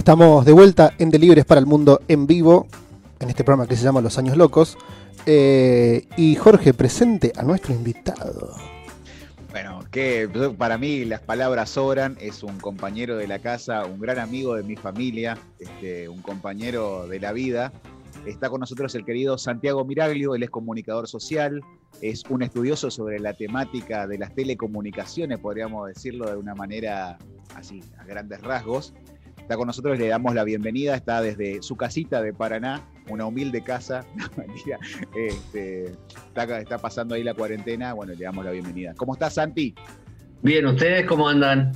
Estamos de vuelta en Delibres para el Mundo en vivo, en este programa que se llama Los Años Locos. Eh, y Jorge, presente a nuestro invitado. Bueno, que para mí las palabras sobran, es un compañero de la casa, un gran amigo de mi familia, este, un compañero de la vida. Está con nosotros el querido Santiago Miraglio, él es comunicador social, es un estudioso sobre la temática de las telecomunicaciones, podríamos decirlo de una manera así, a grandes rasgos. Está con nosotros, le damos la bienvenida, está desde su casita de Paraná, una humilde casa, este, está, está, pasando ahí la cuarentena, bueno, le damos la bienvenida. ¿Cómo estás, Santi? Bien, ¿ustedes cómo andan?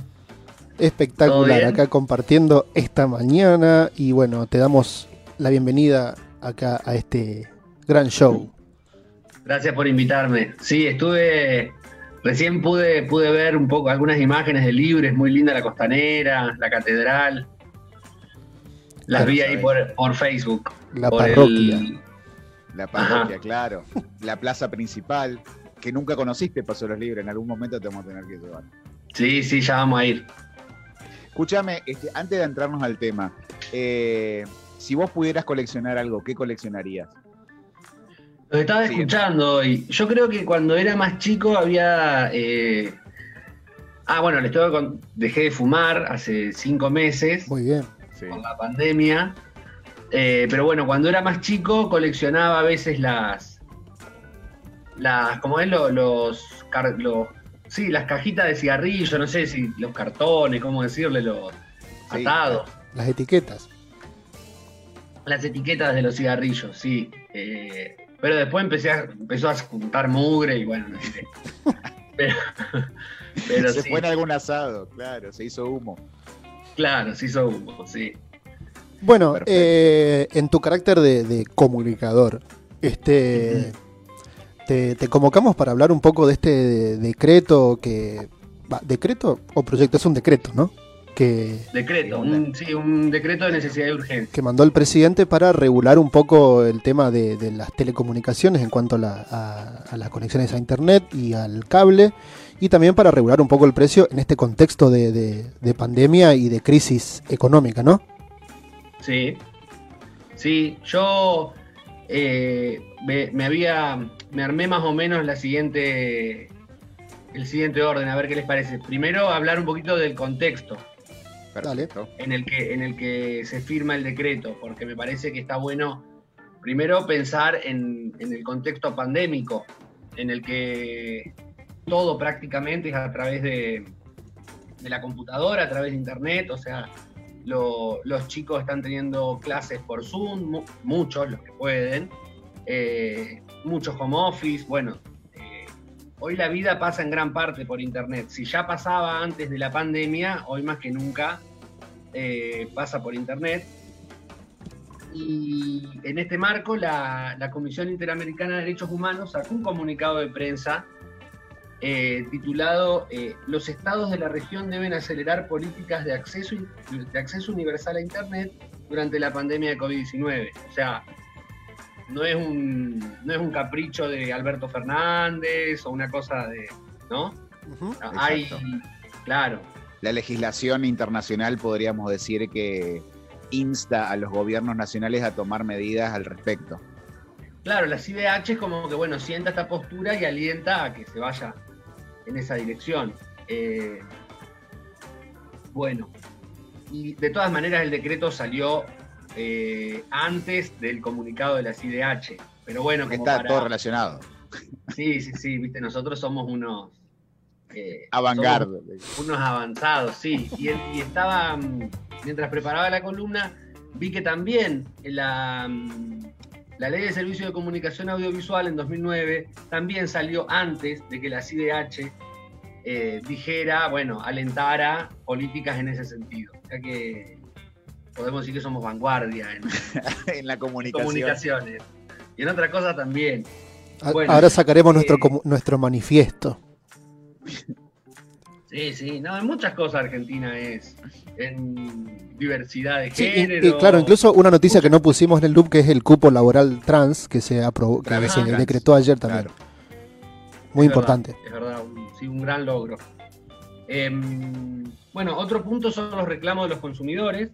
Espectacular, acá compartiendo esta mañana y bueno, te damos la bienvenida acá a este gran show. Gracias por invitarme. Sí, estuve, recién pude, pude ver un poco algunas imágenes de Libres, muy linda la costanera, la catedral. Las vi ahí por, por, Facebook. La parroquia. La parroquia, claro. La plaza principal, que nunca conociste, Paso los Libres. En algún momento te vamos a tener que llevar. Sí, sí, ya vamos a ir. Escúchame, este, antes de entrarnos al tema, eh, si vos pudieras coleccionar algo, ¿qué coleccionarías? Lo estaba escuchando y yo creo que cuando era más chico había... Eh, ah, bueno, les tengo dejé de fumar hace cinco meses. Muy bien con la pandemia. Eh, pero bueno, cuando era más chico coleccionaba a veces las. las como es los, los, sí, las cajitas de cigarrillo, no sé si los cartones, cómo decirle, los atados. Las etiquetas. Las etiquetas de los cigarrillos, sí. Eh, pero después empecé a, empezó a juntar mugre y bueno, no sé. pero, se fue en algún asado, claro, se hizo humo. Claro, sí hizo humo, sí. Bueno, eh, en tu carácter de, comunicador, este, te, convocamos para hablar un poco de este decreto que... ¿Decreto o proyecto? Es un decreto, ¿no? Que, decreto, sí, un decreto de necesidad de urgencia. Que mandó el presidente para regular un poco el tema de, las telecomunicaciones en cuanto a, las conexiones a Internet y al cable y también para regular un poco el precio en este contexto de, pandemia y de crisis económica, ¿no? Sí, sí, yo eh, me, había, me armé más o menos la siguiente, el siguiente orden, a ver qué les parece. Primero hablar un poquito del contexto. En el, que, en el que se firma el decreto, porque me parece que está bueno primero pensar en, en el contexto pandémico, en el que todo prácticamente es a través de, la computadora, a través de internet, o sea, los chicos están teniendo clases por Zoom, muchos los que pueden, eh, muchos home office, bueno, eh, hoy la vida pasa en gran parte por internet, si ya pasaba antes de la pandemia, hoy más que nunca eh, pasa por internet. Y en este marco, la, la Comisión Interamericana de Derechos Humanos sacó un comunicado de prensa eh, titulado eh, Los estados de la región deben acelerar políticas de acceso, de acceso universal a Internet durante la pandemia de COVID-19. O sea, no es, un, no es un capricho de Alberto Fernández o una cosa de... ¿No? Hay, claro. La legislación internacional podríamos decir que insta a los gobiernos nacionales a tomar medidas al respecto. Claro, la CIDH es como que, bueno, sienta esta postura y alienta a que se vaya en esa dirección. Eh, bueno, y de todas maneras el decreto salió eh, antes del comunicado de la CIDH. Pero bueno, está todo relacionado. Sí, sí, sí, viste, nosotros somos unos eh, Avangardos. Unos avanzados, sí. Y, y, estaba, mm, mientras preparaba la columna, vi que también la, mm, la ley de servicio de comunicación audiovisual en 2009 también salió antes de que la CIDH eh, dijera, bueno, alentara políticas en ese sentido. O sea que podemos decir que somos vanguardia en, la comunicación. comunicaciones. Y en otra cosa también. Ahora sacaremos nuestro, eh, nuestro manifiesto. Sí, sí, no, en muchas cosas Argentina es en diversidad de género. Y, claro, incluso una noticia que no pusimos en el loop que es el cupo laboral trans que se aprobó, que se decretó ayer también. Muy importante. es verdad, un, sí, un gran logro. Em, bueno, otro punto son los reclamos de los consumidores.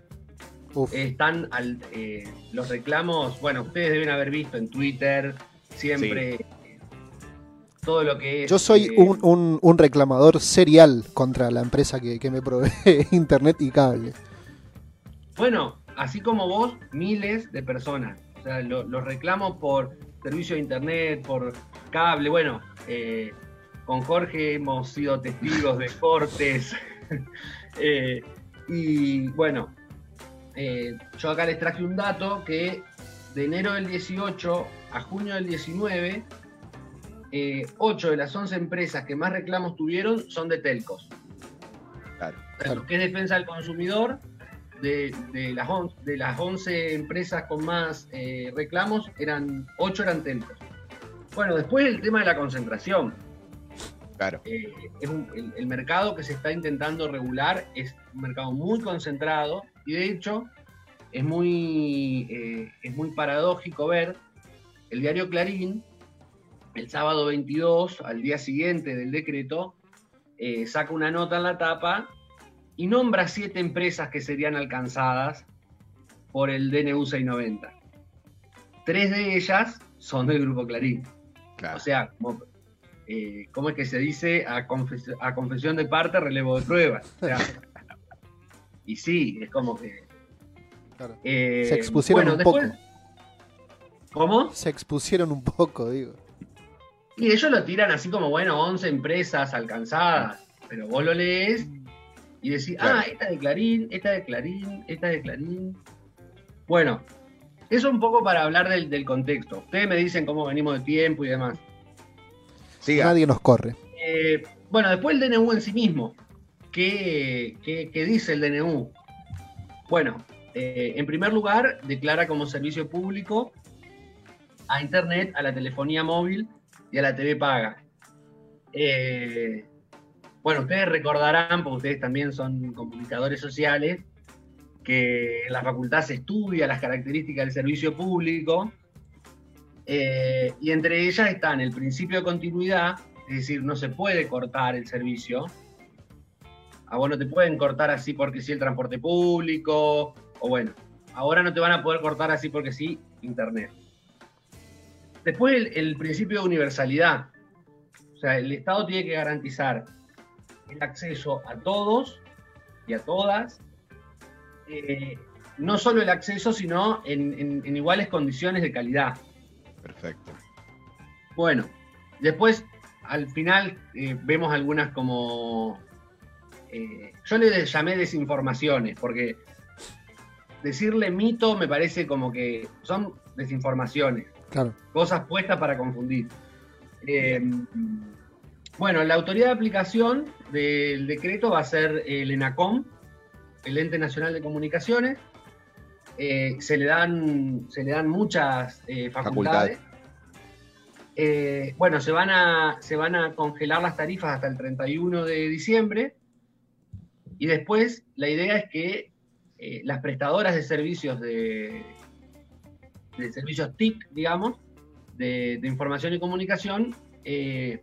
están al, eh, los reclamos, bueno, ustedes deben haber visto en Twitter siempre todo lo que es. Yo soy eh, un, un, reclamador serial contra la empresa que, me provee internet y cable. Bueno, así como vos, miles de personas. O sea, los reclamos por servicio de internet, por cable. Bueno, eh, con Jorge hemos sido testigos de cortes. Eh, y bueno, yo acá les traje un dato que de enero del 18 a junio del 19 eh, 8 de las 11 empresas que más reclamos tuvieron son de telcos. Claro. que es defensa del consumidor, de, las, de las 11 empresas con más eh, reclamos, eran 8 eran telcos. Bueno, después el tema de la concentración. Claro. Eh, el, mercado que se está intentando regular es un mercado muy concentrado y de hecho es muy, eh, es muy paradójico ver el diario Clarín el sábado 22, al día siguiente del decreto, eh, saca una nota en la tapa y nombra siete empresas que serían alcanzadas por el DNU 690. Tres de ellas son del Grupo Clarín. O sea, eh, ¿cómo es que se dice? A, confesión de parte, relevo de pruebas. y sí, es como que... Eh, se expusieron un poco. ¿Cómo? Se expusieron un poco, digo. Y ellos lo tiran así como, bueno, 11 empresas alcanzadas, pero vos lo lees y decís, ah, esta de Clarín, esta de Clarín, esta de Clarín. Bueno, eso un poco para hablar del, contexto. Ustedes me dicen cómo venimos de tiempo y demás. Nadie nos corre. Eh, bueno, después el DNU en sí mismo. ¿Qué, dice el DNU? Bueno, eh, en primer lugar, declara como servicio público a Internet, a la telefonía móvil y a la TV paga. Eh, bueno, ustedes recordarán, porque ustedes también son comunicadores sociales, que en la facultad se estudia las características del servicio público eh, y entre ellas están el principio de continuidad, es decir, no se puede cortar el servicio. A vos no te pueden cortar así porque sí el transporte público, o bueno, ahora no te van a poder cortar así porque sí Internet. Después el, principio de universalidad. O sea, el Estado tiene que garantizar el acceso a todos y a todas. Eh, no solo el acceso, sino en, iguales condiciones de calidad. Perfecto. Bueno, después al final eh, vemos algunas como... Eh, yo le llamé desinformaciones, porque decirle mito me parece como que son desinformaciones. Cosas puestas para confundir. Eh, bueno, la autoridad de aplicación del decreto va a ser el ENACOM, el Ente Nacional de Comunicaciones. Eh, se, le dan, se le dan muchas eh, facultades. bueno, se van, a, se van a congelar las tarifas hasta el 31 de diciembre. Y después la idea es que las prestadoras de servicios de, de servicios TIC, digamos, de, información y comunicación, eh,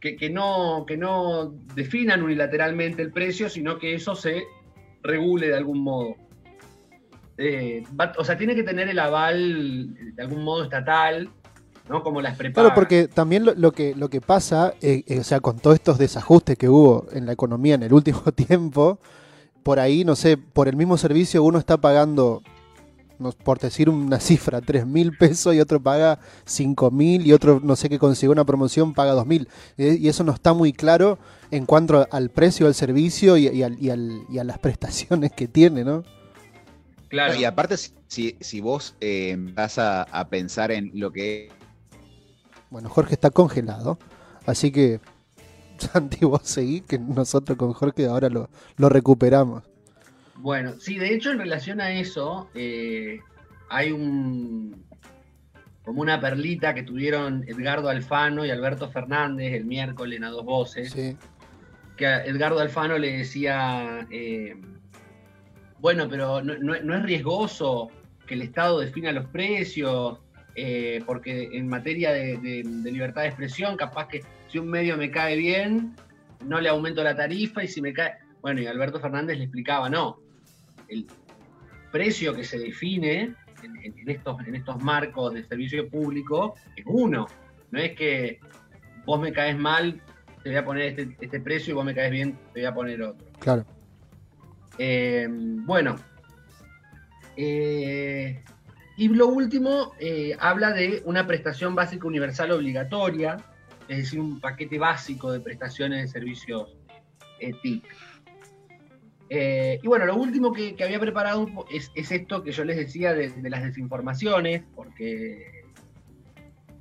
que, no, que no definan unilateralmente el precio, sino que eso se regule de algún modo. Eh, o sea, tiene que tener el aval de algún modo estatal, ¿no? Como las prepagas. Claro, porque también lo, que, lo que pasa, eh, o sea, con todos estos desajustes que hubo en la economía en el último tiempo, por ahí, no sé, por el mismo servicio uno está pagando por decir una cifra, 3 mil pesos y otro paga 5 mil y otro no sé qué consiguió una promoción paga 2 mil. Eh, y eso no está muy claro en cuanto al precio del servicio y, a las prestaciones que tiene, ¿no? Claro. Y aparte, si, si vos eh, vas a, pensar en lo que... Bueno, Jorge está congelado, así que Santi, vos seguí, que nosotros con Jorge ahora lo, lo recuperamos. Bueno, sí, de hecho en relación a eso eh, hay un como una perlita que tuvieron Edgardo Alfano y Alberto Fernández el miércoles en a dos voces. Que a Edgardo Alfano le decía, eh, bueno, pero no, es riesgoso que el Estado defina los precios, eh, porque en materia de, libertad de expresión, capaz que si un medio me cae bien, no le aumento la tarifa y si me cae... Bueno, y Alberto Fernández le explicaba, no, precio que se define en, estos, en estos marcos de servicio público es uno. No es que vos me caes mal, te voy a poner este, este precio y vos me caes bien, te voy a poner otro. Claro. Eh, bueno. Eh, y lo último, eh, habla de una prestación básica universal obligatoria, es decir, un paquete básico de prestaciones de servicios TIC. Y bueno, lo último que, había preparado es, esto que yo les decía de, las desinformaciones, porque,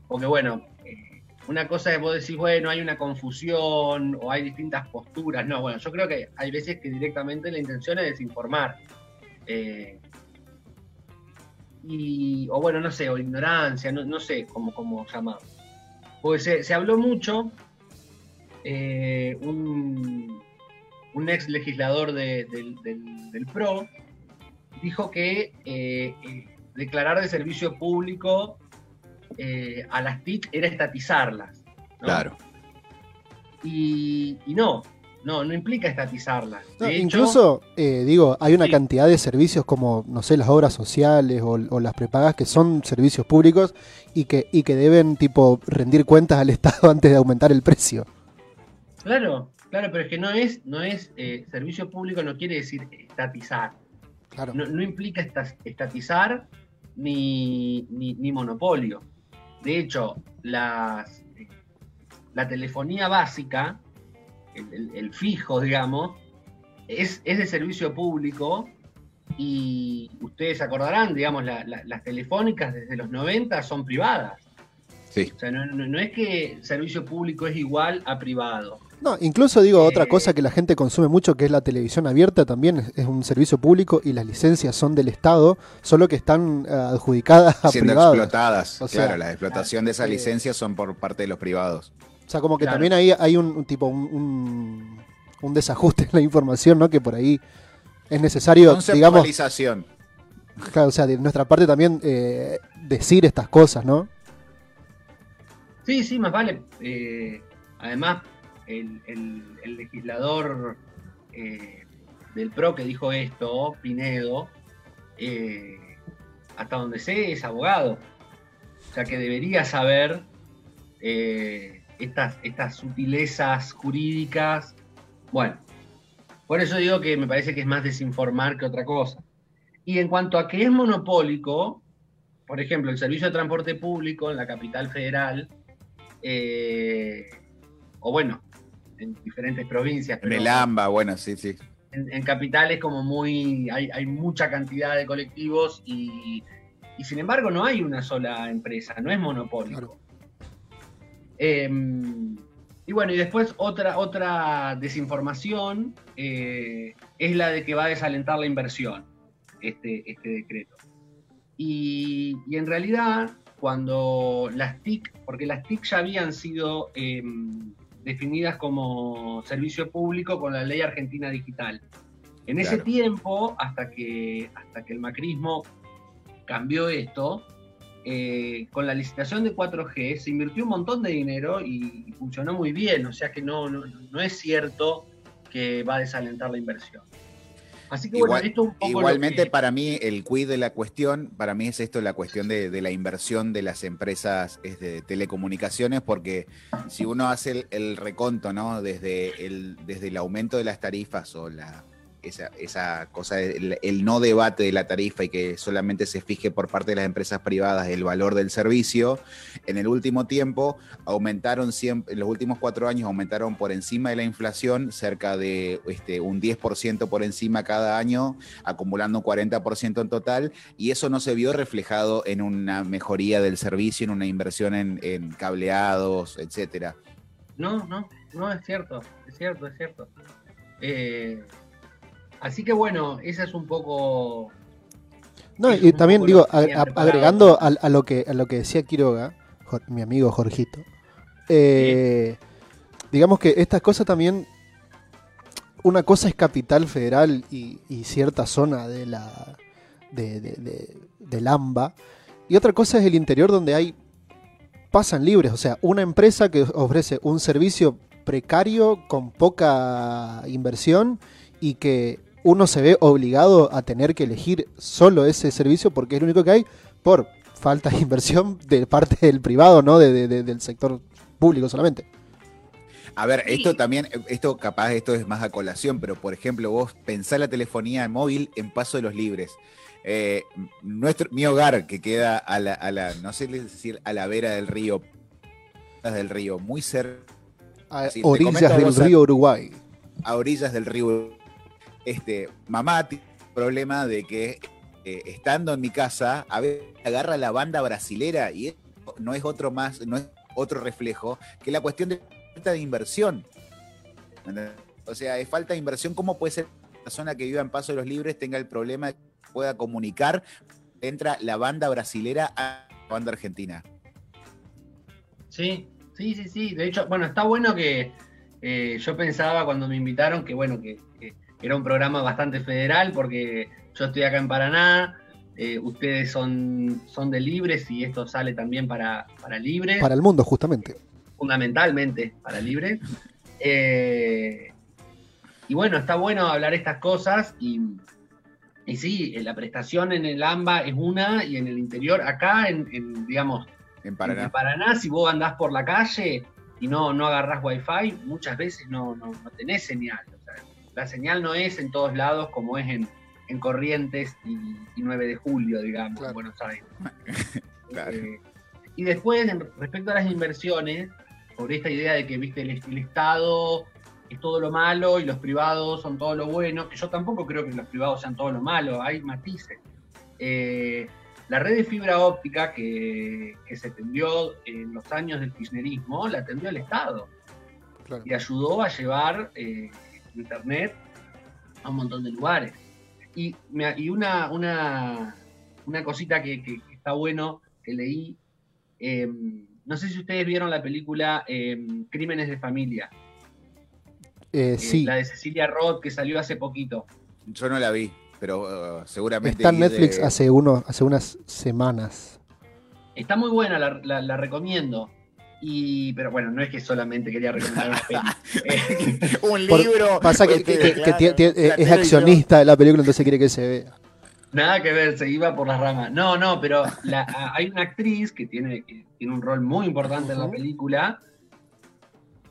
porque bueno, una cosa es vos decís, bueno, hay una confusión o hay distintas posturas. No, bueno, yo creo que hay veces que directamente la intención es desinformar. Eh, y, o bueno, no sé, o ignorancia, no, sé cómo, cómo llamarlo. Pues se, habló mucho, eh, un, ex legislador del, PRO dijo que eh, declarar de servicio público eh, a las TIC era estatizarlas. Claro. Y, no, no, no implica estatizarlas. incluso, eh, digo, hay una cantidad de servicios como, no sé, las obras sociales o, las prepagas que son servicios públicos y que, y que deben, tipo, rendir cuentas al Estado antes de aumentar el precio. Claro, claro, pero es que no es, no es eh, servicio público, no quiere decir estatizar. Claro. No, implica estatizar ni, ni monopolio. De hecho, las, la telefonía básica, el, fijo, digamos, es, es, de servicio público y ustedes acordarán, digamos, las telefónicas desde los 90 son privadas. Sí. O sea, no, no, es que servicio público es igual a privado. No, incluso digo otra eh, cosa que la gente consume mucho, que es la televisión abierta, también es, un servicio público y las licencias son del Estado, solo que están eh, adjudicadas a Siendo explotadas, claro, la explotación de esas eh, licencias son por parte de los privados. O sea, como que también ahí hay un, tipo, un, desajuste en la información, ¿no? Que por ahí es necesario, digamos... Claro, o sea, de nuestra parte también decir estas cosas, ¿no? Sí, sí, más vale. además, el, legislador eh, del PRO que dijo esto, Pinedo, eh, hasta donde sé, es abogado. O sea que debería saber eh, estas, estas sutilezas jurídicas. Bueno, por eso digo que me parece que es más desinformar que otra cosa. Y en cuanto a que es monopólico, por ejemplo, el servicio de transporte público en la capital federal, o bueno, en diferentes provincias. en el AMBA, bueno, sí, sí. En, capitales como muy, hay, mucha cantidad de colectivos y, sin embargo no hay una sola empresa, no es monopolio. Em, y bueno, y después otra, otra desinformación eh, es la de que va a desalentar la inversión, este, este decreto. Y, en realidad, cuando las TIC, porque las TIC ya habían sido em, definidas como servicio público con la ley argentina digital. En ese tiempo, hasta que, hasta que el macrismo cambió esto, eh, con la licitación de 4G se invirtió un montón de dinero y, funcionó muy bien, o sea que no, no, no es cierto que va a desalentar la inversión. Así que bueno, esto un poco Igualmente para mí el quid de la cuestión, para mí es esto la cuestión de, la inversión de las empresas de telecomunicaciones, porque si uno hace el, el reconto, ¿no? Desde el, desde el aumento de las tarifas o la esa, esa cosa, el, no debate de la tarifa y que solamente se fije por parte de las empresas privadas el valor del servicio, en el último tiempo aumentaron, siempre, en los últimos cuatro años aumentaron por encima de la inflación cerca de este, un 10% por encima cada año, acumulando un 40% en total, y eso no se vio reflejado en una mejoría del servicio, en una inversión en, en cableados, etcétera. No, no, no es cierto, es cierto, es cierto. Eh, Así que bueno, esa es un poco. No, y también digo, agregando a, lo que, a lo que decía Quiroga, mi amigo Jorgito, eh, digamos que estas cosas también. Una cosa es capital federal y, cierta zona de la de, de, del AMBA, y otra cosa es el interior donde hay pasan libres, o sea, una empresa que ofrece un servicio precario con poca inversión y que uno se ve obligado a tener que elegir solo ese servicio porque es lo único que hay por falta de inversión de parte del privado, ¿no? De, de- del sector público solamente. A ver, esto también, esto capaz, esto es más a colación, pero por ejemplo, vos pensás la telefonía móvil en Paso de los Libres. Eh, nuestro, mi hogar, que queda a la, a la, no sé decir, a la vera del río, del río, muy cerca, A orillas comento del vos, río Uruguay. a orillas del río. Este, mamá tiene el problema de que eh, estando en mi casa, a veces agarra la banda brasilera y no es otro más, no es otro reflejo que la cuestión de falta de inversión. O sea, es falta de inversión. ¿Cómo puede ser que una persona que viva en Paso de los Libres tenga el problema de que pueda comunicar? Entra la banda brasilera a la banda argentina. Sí, sí, sí, sí. De hecho, bueno, está bueno que eh, yo pensaba cuando me invitaron que, bueno, que era un programa bastante federal porque yo estoy acá en Paraná, eh, ustedes son, son de Libres y esto sale también para, para Libres, Para el mundo, justamente. fundamentalmente para Libres. Eh, y bueno, está bueno hablar estas cosas y, y sí, eh, la prestación en el AMBA es una y en el interior, acá, en, en, digamos, En en Paraná. Paraná, si vos andás por la calle y no, no agarrás wifi, muchas veces no, no, no tenés señal. La señal no es en todos lados como es en, en Corrientes y, y 9 de julio, digamos, Claro. en Buenos Aires. Claro. Eh, y después, en- respecto a las inversiones, sobre esta idea de que viste el, el Estado es todo lo malo y los privados son todo lo bueno, que yo tampoco creo que los privados sean todo lo malo, hay matices. Eh, la red de fibra óptica que, que se tendió en los años del kirchnerismo, la tendió el Estado Claro. y ayudó a llevar eh, internet a un montón de lugares. Y, me- y una, una, una cosita que, que- que está bueno que leí, eh, no sé si ustedes vieron la película eh, Crímenes de Familia, Eh, eh, sí, la de Cecilia Roth que salió hace poquito. Yo no la vi, pero uh, seguramente. está en Netflix hace, uno, hace unas semanas. Está muy buena, la, la- la recomiendo. Y, pero bueno, no es que solamente quería recomendar una peli. Eh, Un Por- libro. Pasa que, claro, la es accionista de la película, entonces quiere que se vea. Nada que ver, se iba por las ramas. No, no, pero la- hay una actriz que tiene, que tiene un rol muy importante en la película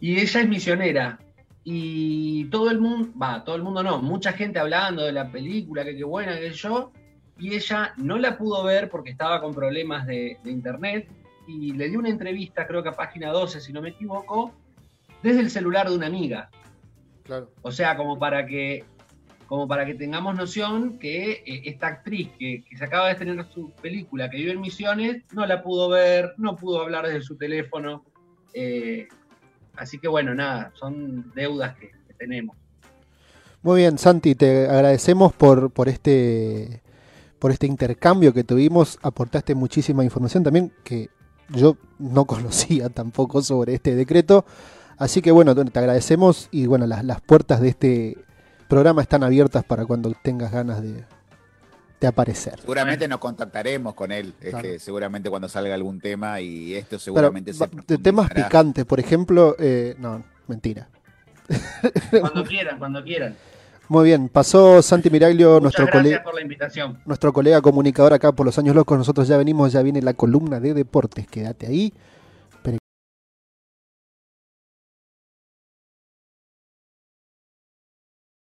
y ella es misionera. Y todo el mundo, va, todo el mundo no, mucha gente hablando de la película, que qué buena, que yo, y ella no la pudo ver porque estaba con problemas de, de internet y le dio una entrevista, creo que a página 12, si no me equivoco, desde el celular de una amiga. Claro. O sea, como para que, como para que tengamos noción que eh, esta actriz que, que se acaba de estrenar su película, que vive en Misiones, no la pudo ver, no pudo hablar desde su teléfono. eh, así que bueno, nada, son deudas que, que tenemos. Muy bien, Santi, te agradecemos por, por este por este intercambio que tuvimos. Aportaste muchísima información también que yo no conocía tampoco sobre este decreto. Así que bueno, te agradecemos y bueno, las, las puertas de este programa están abiertas para cuando tengas ganas de, de aparecer. Seguramente nos contactaremos con él. Es Claro. que seguramente cuando salga algún tema y esto Pero, seguramente se va- de temas picantes, por ejemplo, eh, no, mentira. Cuando quieran, cuando quieran. Muy bien, pasó Santi Miraglio, Muchas nuestro colega. por la invitación. nuestro colega comunicador acá por los años locos. Nosotros ya venimos, ya viene la columna de deportes. Quédate ahí,